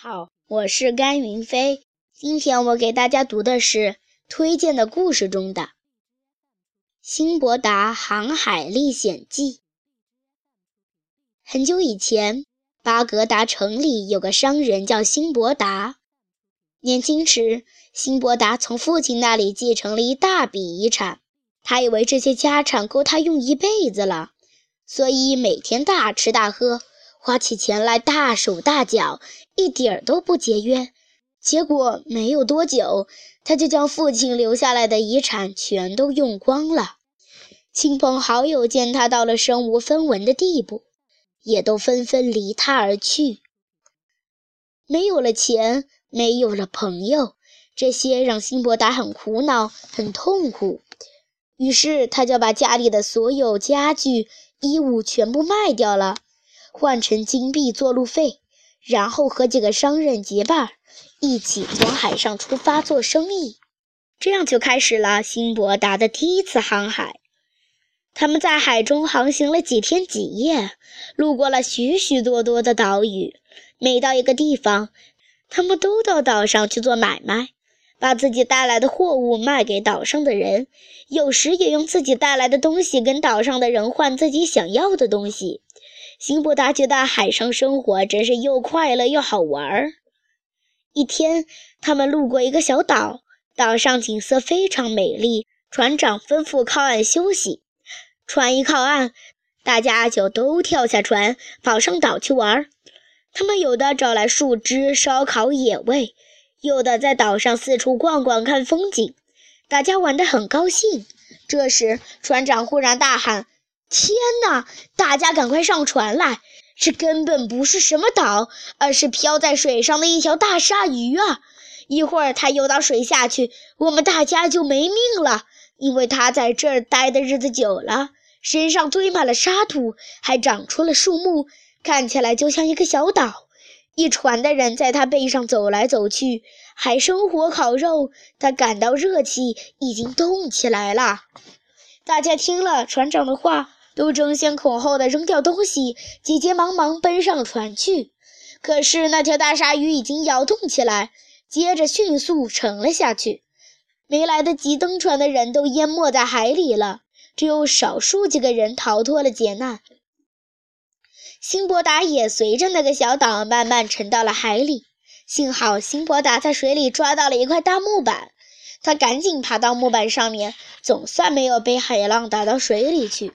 好，我是甘云飞。今天我给大家读的是推荐的故事中的《辛伯达航海历险记》。很久以前，巴格达城里有个商人叫辛伯达。年轻时，辛伯达从父亲那里继承了一大笔遗产，他以为这些家产够他用一辈子了，所以每天大吃大喝。花起钱来大手大脚，一点儿都不节约。结果没有多久，他就将父亲留下来的遗产全都用光了。亲朋好友见他到了身无分文的地步，也都纷纷离他而去。没有了钱，没有了朋友，这些让辛伯达很苦恼、很痛苦。于是，他就把家里的所有家具、衣物全部卖掉了。换成金币做路费，然后和几个商人结伴，一起从海上出发做生意。这样就开始了辛伯达的第一次航海。他们在海中航行了几天几夜，路过了许许多多的岛屿。每到一个地方，他们都到岛上去做买卖，把自己带来的货物卖给岛上的人，有时也用自己带来的东西跟岛上的人换自己想要的东西。辛伯达觉得海上生活真是又快乐又好玩儿。一天，他们路过一个小岛，岛上景色非常美丽。船长吩咐靠岸休息。船一靠岸，大家就都跳下船，跑上岛去玩。他们有的找来树枝烧烤野味，有的在岛上四处逛逛看风景。大家玩得很高兴。这时，船长忽然大喊。天哪！大家赶快上船来！这根本不是什么岛，而是漂在水上的一条大鲨鱼啊！一会儿它游到水下去，我们大家就没命了，因为它在这儿待的日子久了，身上堆满了沙土，还长出了树木，看起来就像一个小岛。一船的人在它背上走来走去，还生火烤肉。他感到热气已经动起来了。大家听了船长的话。都争先恐后的扔掉东西，急急忙忙奔上船去。可是那条大鲨鱼已经摇动起来，接着迅速沉了下去。没来得及登船的人都淹没在海里了，只有少数几个人逃脱了劫难。辛伯达也随着那个小岛慢慢沉到了海里。幸好辛伯达在水里抓到了一块大木板，他赶紧爬到木板上面，总算没有被海浪打到水里去。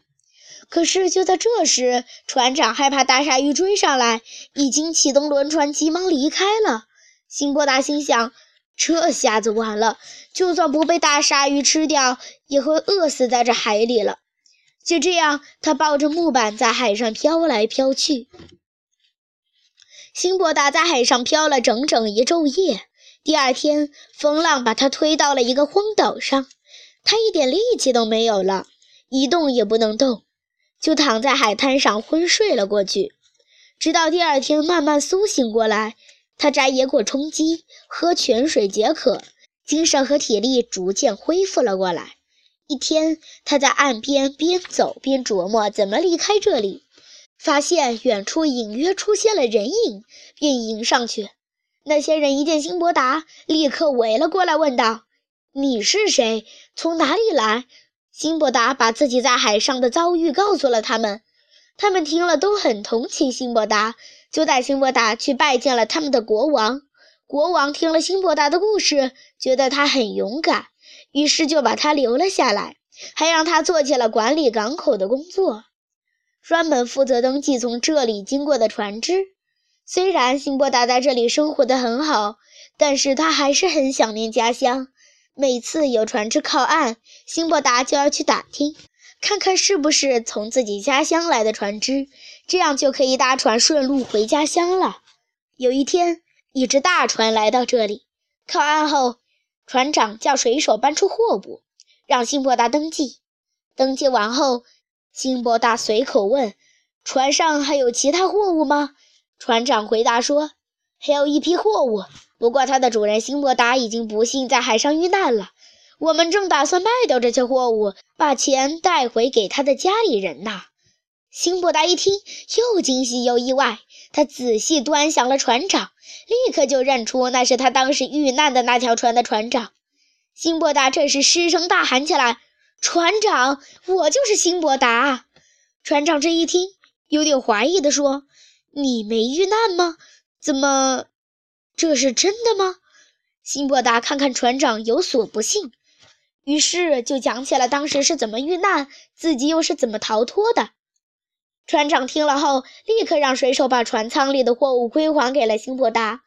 可是就在这时，船长害怕大鲨鱼追上来，已经启动轮船，急忙离开了。辛伯达心想：这下子完了，就算不被大鲨鱼吃掉，也会饿死在这海里了。就这样，他抱着木板在海上飘来飘去。辛伯达在海上飘了整整一昼夜。第二天，风浪把他推到了一个荒岛上，他一点力气都没有了，一动也不能动。就躺在海滩上昏睡了过去，直到第二天慢慢苏醒过来，他摘野果充饥，喝泉水解渴，精神和体力逐渐恢复了过来。一天，他在岸边边走边琢磨怎么离开这里，发现远处隐约出现了人影，便迎上去。那些人一见辛伯达，立刻围了过来，问道：“你是谁？从哪里来？”辛伯达把自己在海上的遭遇告诉了他们，他们听了都很同情辛伯达，就带辛伯达去拜见了他们的国王。国王听了辛伯达的故事，觉得他很勇敢，于是就把他留了下来，还让他做起了管理港口的工作，专门负责登记从这里经过的船只。虽然辛伯达在这里生活得很好，但是他还是很想念家乡。每次有船只靠岸，辛伯达就要去打听，看看是不是从自己家乡来的船只，这样就可以搭船顺路回家乡了。有一天，一只大船来到这里，靠岸后，船长叫水手搬出货物，让辛伯达登记。登记完后，辛伯达随口问：“船上还有其他货物吗？”船长回答说：“还有一批货物。”不过，它的主人辛伯达已经不幸在海上遇难了。我们正打算卖掉这些货物，把钱带回给他的家里人呢。辛伯达一听，又惊喜又意外。他仔细端详了船长，立刻就认出那是他当时遇难的那条船的船长。辛伯达这时失声大喊起来：“船长，我就是辛伯达！”船长这一听，有点怀疑地说：“你没遇难吗？怎么，这是真的吗？”辛伯达看看船长，有所不信，于是就讲起了当时是怎么遇难，自己又是怎么逃脱的。船长听了后，立刻让水手把船舱里的货物归还给了辛伯达。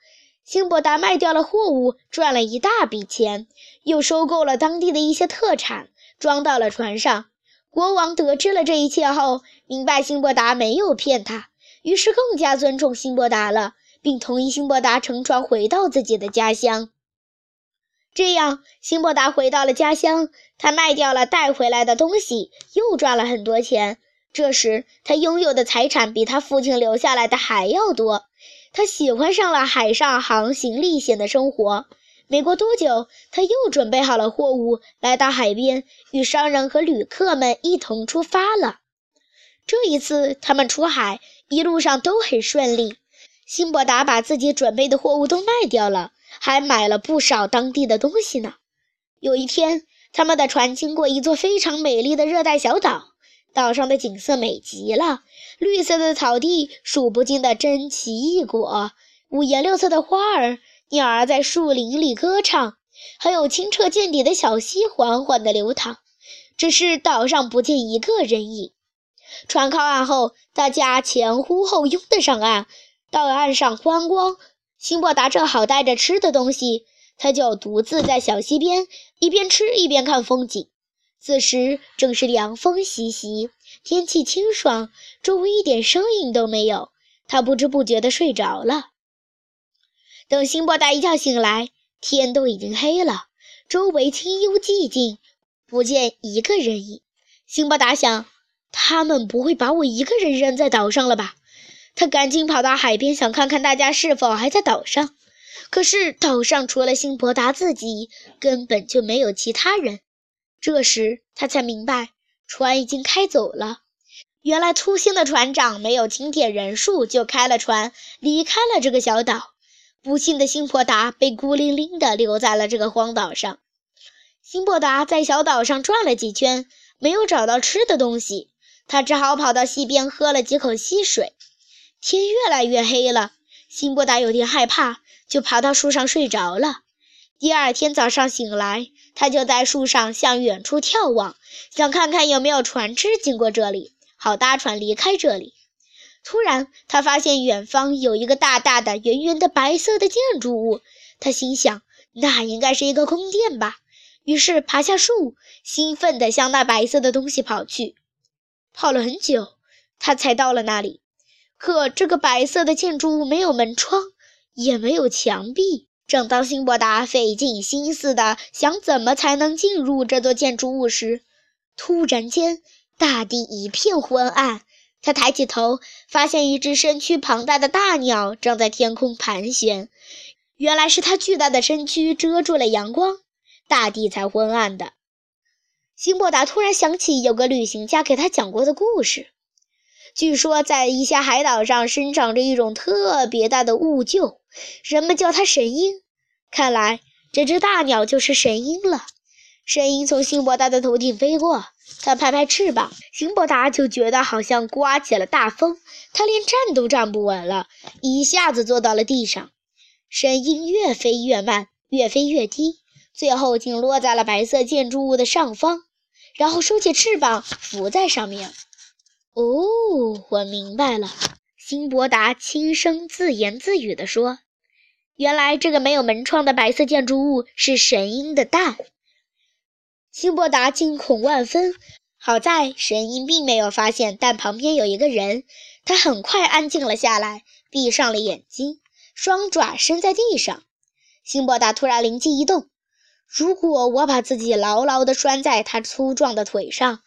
辛伯达卖掉了货物，赚了一大笔钱，又收购了当地的一些特产，装到了船上。国王得知了这一切后，明白辛伯达没有骗他，于是更加尊重辛伯达了，并同意辛伯达乘船回到自己的家乡。这样，辛伯达回到了家乡，他卖掉了带回来的东西，又赚了很多钱。这时，他拥有的财产比他父亲留下来的还要多。他喜欢上了海上航行历险的生活。没过多久，他又准备好了货物，来到海边，与商人和旅客们一同出发了。这一次，他们出海一路上都很顺利。辛伯达把自己准备的货物都卖掉了，还买了不少当地的东西呢。有一天，他们的船经过一座非常美丽的热带小岛，岛上的景色美极了。绿色的草地，数不尽的珍奇异果，五颜六色的花儿，鸟儿在树林里歌唱，还有清澈见底的小溪缓缓地流淌。只是岛上不见一个人影。船靠岸后，大家前呼后拥地上岸，到了岸上观光。辛伯达正好带着吃的东西，他就独自在小溪边一边吃一边看风景。此时正是凉风习习。天气清爽，周围一点声音都没有。他不知不觉地睡着了。等辛伯达一觉醒来，天都已经黑了，周围清幽寂静，不见一个人影。辛伯达想，他们不会把我一个人扔在岛上了吧？他赶紧跑到海边，想看看大家是否还在岛上。可是岛上除了辛伯达自己，根本就没有其他人。这时他才明白。船已经开走了。原来粗心的船长没有清点人数，就开了船离开了这个小岛。不幸的辛伯达被孤零零地留在了这个荒岛上。辛伯达在小岛上转了几圈，没有找到吃的东西，他只好跑到溪边喝了几口溪水。天越来越黑了，辛伯达有点害怕，就爬到树上睡着了。第二天早上醒来。他就在树上向远处眺望，想看看有没有船只经过这里，好搭船离开这里。突然，他发现远方有一个大大的、圆圆的白色的建筑物。他心想，那应该是一个宫殿吧。于是爬下树，兴奋地向那白色的东西跑去。跑了很久，他才到了那里。可这个白色的建筑物没有门窗，也没有墙壁。正当辛伯达费尽心思的想怎么才能进入这座建筑物时，突然间大地一片昏暗。他抬起头，发现一只身躯庞大的大鸟正在天空盘旋。原来是它巨大的身躯遮住了阳光，大地才昏暗的。辛伯达突然想起有个旅行家给他讲过的故事，据说在一些海岛上生长着一种特别大的雾鹫。人们叫它神鹰，看来这只大鸟就是神鹰了。神鹰从辛伯达的头顶飞过，它拍拍翅膀，辛伯达就觉得好像刮起了大风，他连站都站不稳了，一下子坐到了地上。神鹰越飞越慢，越飞越低，最后竟落在了白色建筑物的上方，然后收起翅膀，浮在上面。哦，我明白了，辛伯达轻声自言自语地说。原来这个没有门窗的白色建筑物是神鹰的蛋。辛伯达惊恐万分，好在神鹰并没有发现蛋旁边有一个人。他很快安静了下来，闭上了眼睛，双爪伸在地上。辛伯达突然灵机一动：如果我把自己牢牢地拴在他粗壮的腿上，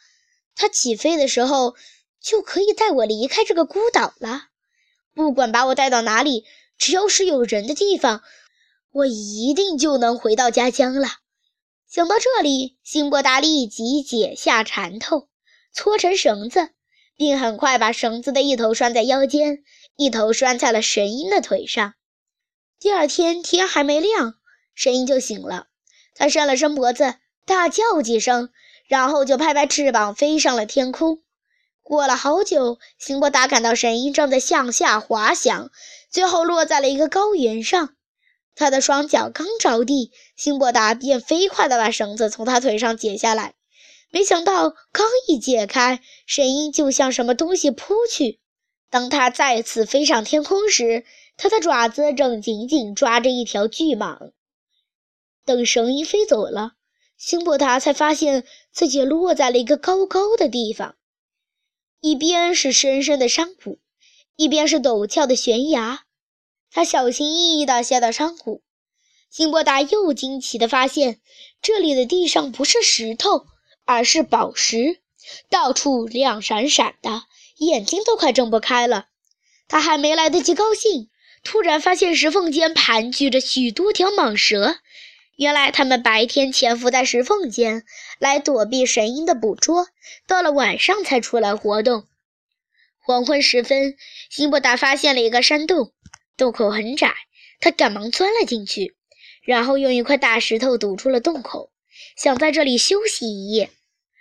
他起飞的时候就可以带我离开这个孤岛了。不管把我带到哪里。只要是有人的地方，我一定就能回到家乡了。想到这里，辛伯达立即解下缠头，搓成绳子，并很快把绳子的一头拴在腰间，一头拴在了神鹰的腿上。第二天天还没亮，神鹰就醒了，它伸了伸脖子，大叫几声，然后就拍拍翅膀飞上了天空。过了好久，辛伯达感到神鹰正在向下滑翔，最后落在了一个高原上。他的双脚刚着地，辛伯达便飞快地把绳子从他腿上解下来。没想到，刚一解开，神鹰就向什么东西扑去。当他再次飞上天空时，他的爪子正紧紧抓着一条巨蟒。等神鹰飞走了，辛伯达才发现自己落在了一个高高的地方，一边是深深的山谷，一边是陡峭的悬崖。他小心翼翼地下到山谷，辛伯达又惊奇地发现，这里的地上不是石头。而是宝石，到处亮闪闪的，眼睛都快睁不开了。他还没来得及高兴，突然发现石缝间盘踞着许多条蟒蛇。原来他们白天潜伏在石缝间，来躲避神鹰的捕捉，到了晚上才出来活动。黄昏时分，辛伯达发现了一个山洞，洞口很窄，他赶忙钻了进去，然后用一块大石头堵住了洞口，想在这里休息一夜。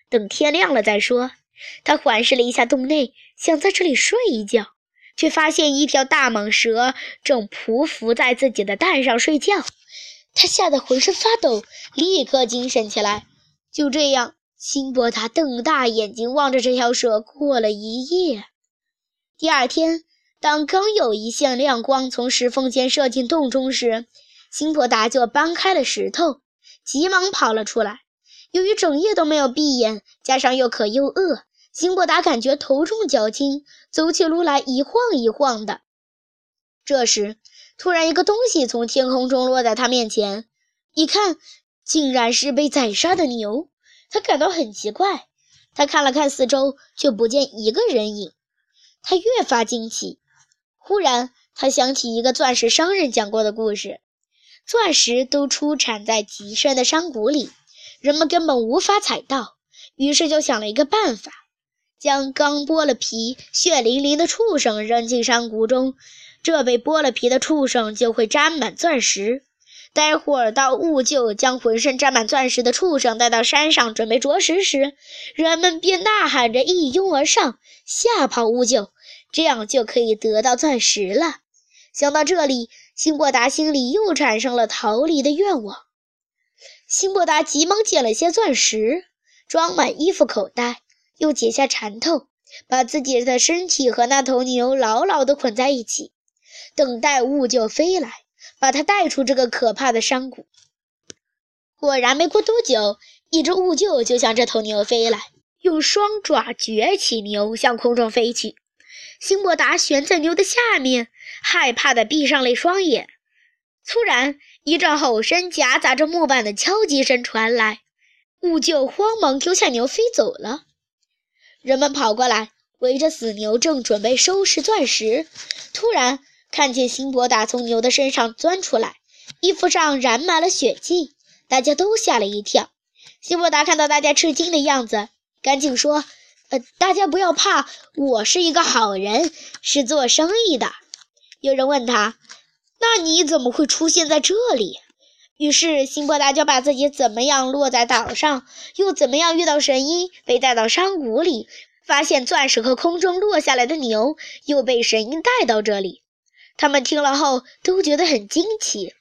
等天亮了再说。他环视了一下洞内，想在这里睡一觉，却发现一条大蟒蛇正匍匐在自己的蛋上睡觉。他吓得浑身发抖，立刻精神起来。就这样，辛伯达瞪大眼睛望着这条蛇过了一夜。第二天，当刚有一线亮光从石缝间射进洞中时，辛伯达就搬开了石头，急忙跑了出来。由于整夜都没有闭眼，加上又渴又饿，辛伯达感觉头重脚轻，走起路来一晃一晃的。这时，突然一个东西从天空中落在他面前，一看，竟然是被宰杀的牛。他感到很奇怪，他看了看四周，却不见一个人影。他越发惊奇。忽然，他想起一个钻石商人讲过的故事：钻石都出产在极深的山谷里。人们根本无法采到，于是就想了一个办法，将刚剥了皮、血淋淋的畜生扔进山谷中，这被剥了皮的畜生就会沾满钻石。待会儿到兀鹫将浑身沾满钻石的畜生带到山上准备啄食时，人们便呐喊着一拥而上，吓跑兀鹫，这样就可以得到钻石了。想到这里，辛伯达心里又产生了逃离的愿望。辛伯达急忙捡了些钻石，装满衣服口袋，又解下缠头，把自己的身体和那头牛牢牢地捆在一起，等待兀鹫飞来，把它带出这个可怕的山谷。果然，没过多久，一只兀鹫就向这头牛飞来，用双爪撅起牛，向空中飞去。辛伯达悬在牛的下面，害怕地闭上了双眼。突然，一阵吼声夹杂着木板的敲击声传来，兀鹫慌忙丢下牛飞走了。人们跑过来，围着死牛，正准备收拾钻石，突然看见辛伯达从牛的身上钻出来，衣服上染满了血迹，大家都吓了一跳。辛伯达看到大家吃惊的样子，赶紧说：“呃，大家不要怕，我是一个好人，是做生意的。”有人问他。那你怎么会出现在这里？于是辛伯达就把自己怎么样落在岛上，又怎么样遇到神鹰，被带到山谷里，发现钻石和空中落下来的牛，又被神鹰带到这里。他们听了后都觉得很惊奇。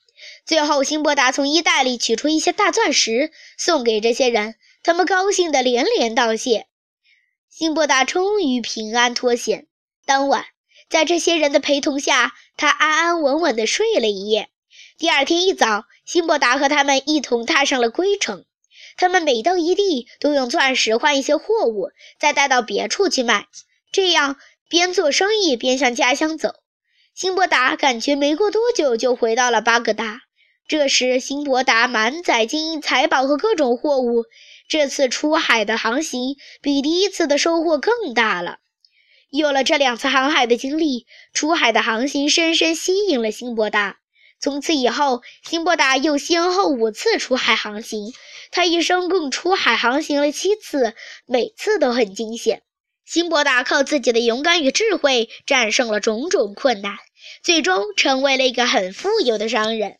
最后，辛伯达从衣袋里取出一些大钻石，送给这些人，他们高兴地连连道谢。辛伯达终于平安脱险。当晚，在这些人的陪同下。他安安稳稳地睡了一夜。第二天一早，辛伯达和他们一同踏上了归程。他们每到一地，都用钻石换一些货物，再带到别处去卖。这样边做生意边向家乡走。辛伯达感觉没过多久就回到了巴格达。这时，辛伯达满载金银财宝和各种货物。这次出海的航行比第一次的收获更大了。有了这两次航海的经历，出海的航行深深吸引了辛伯达。从此以后，辛伯达又先后五次出海航行。他一生共出海航行了七次，每次都很惊险。辛伯达靠自己的勇敢与智慧战胜了种种困难，最终成为了一个很富有的商人。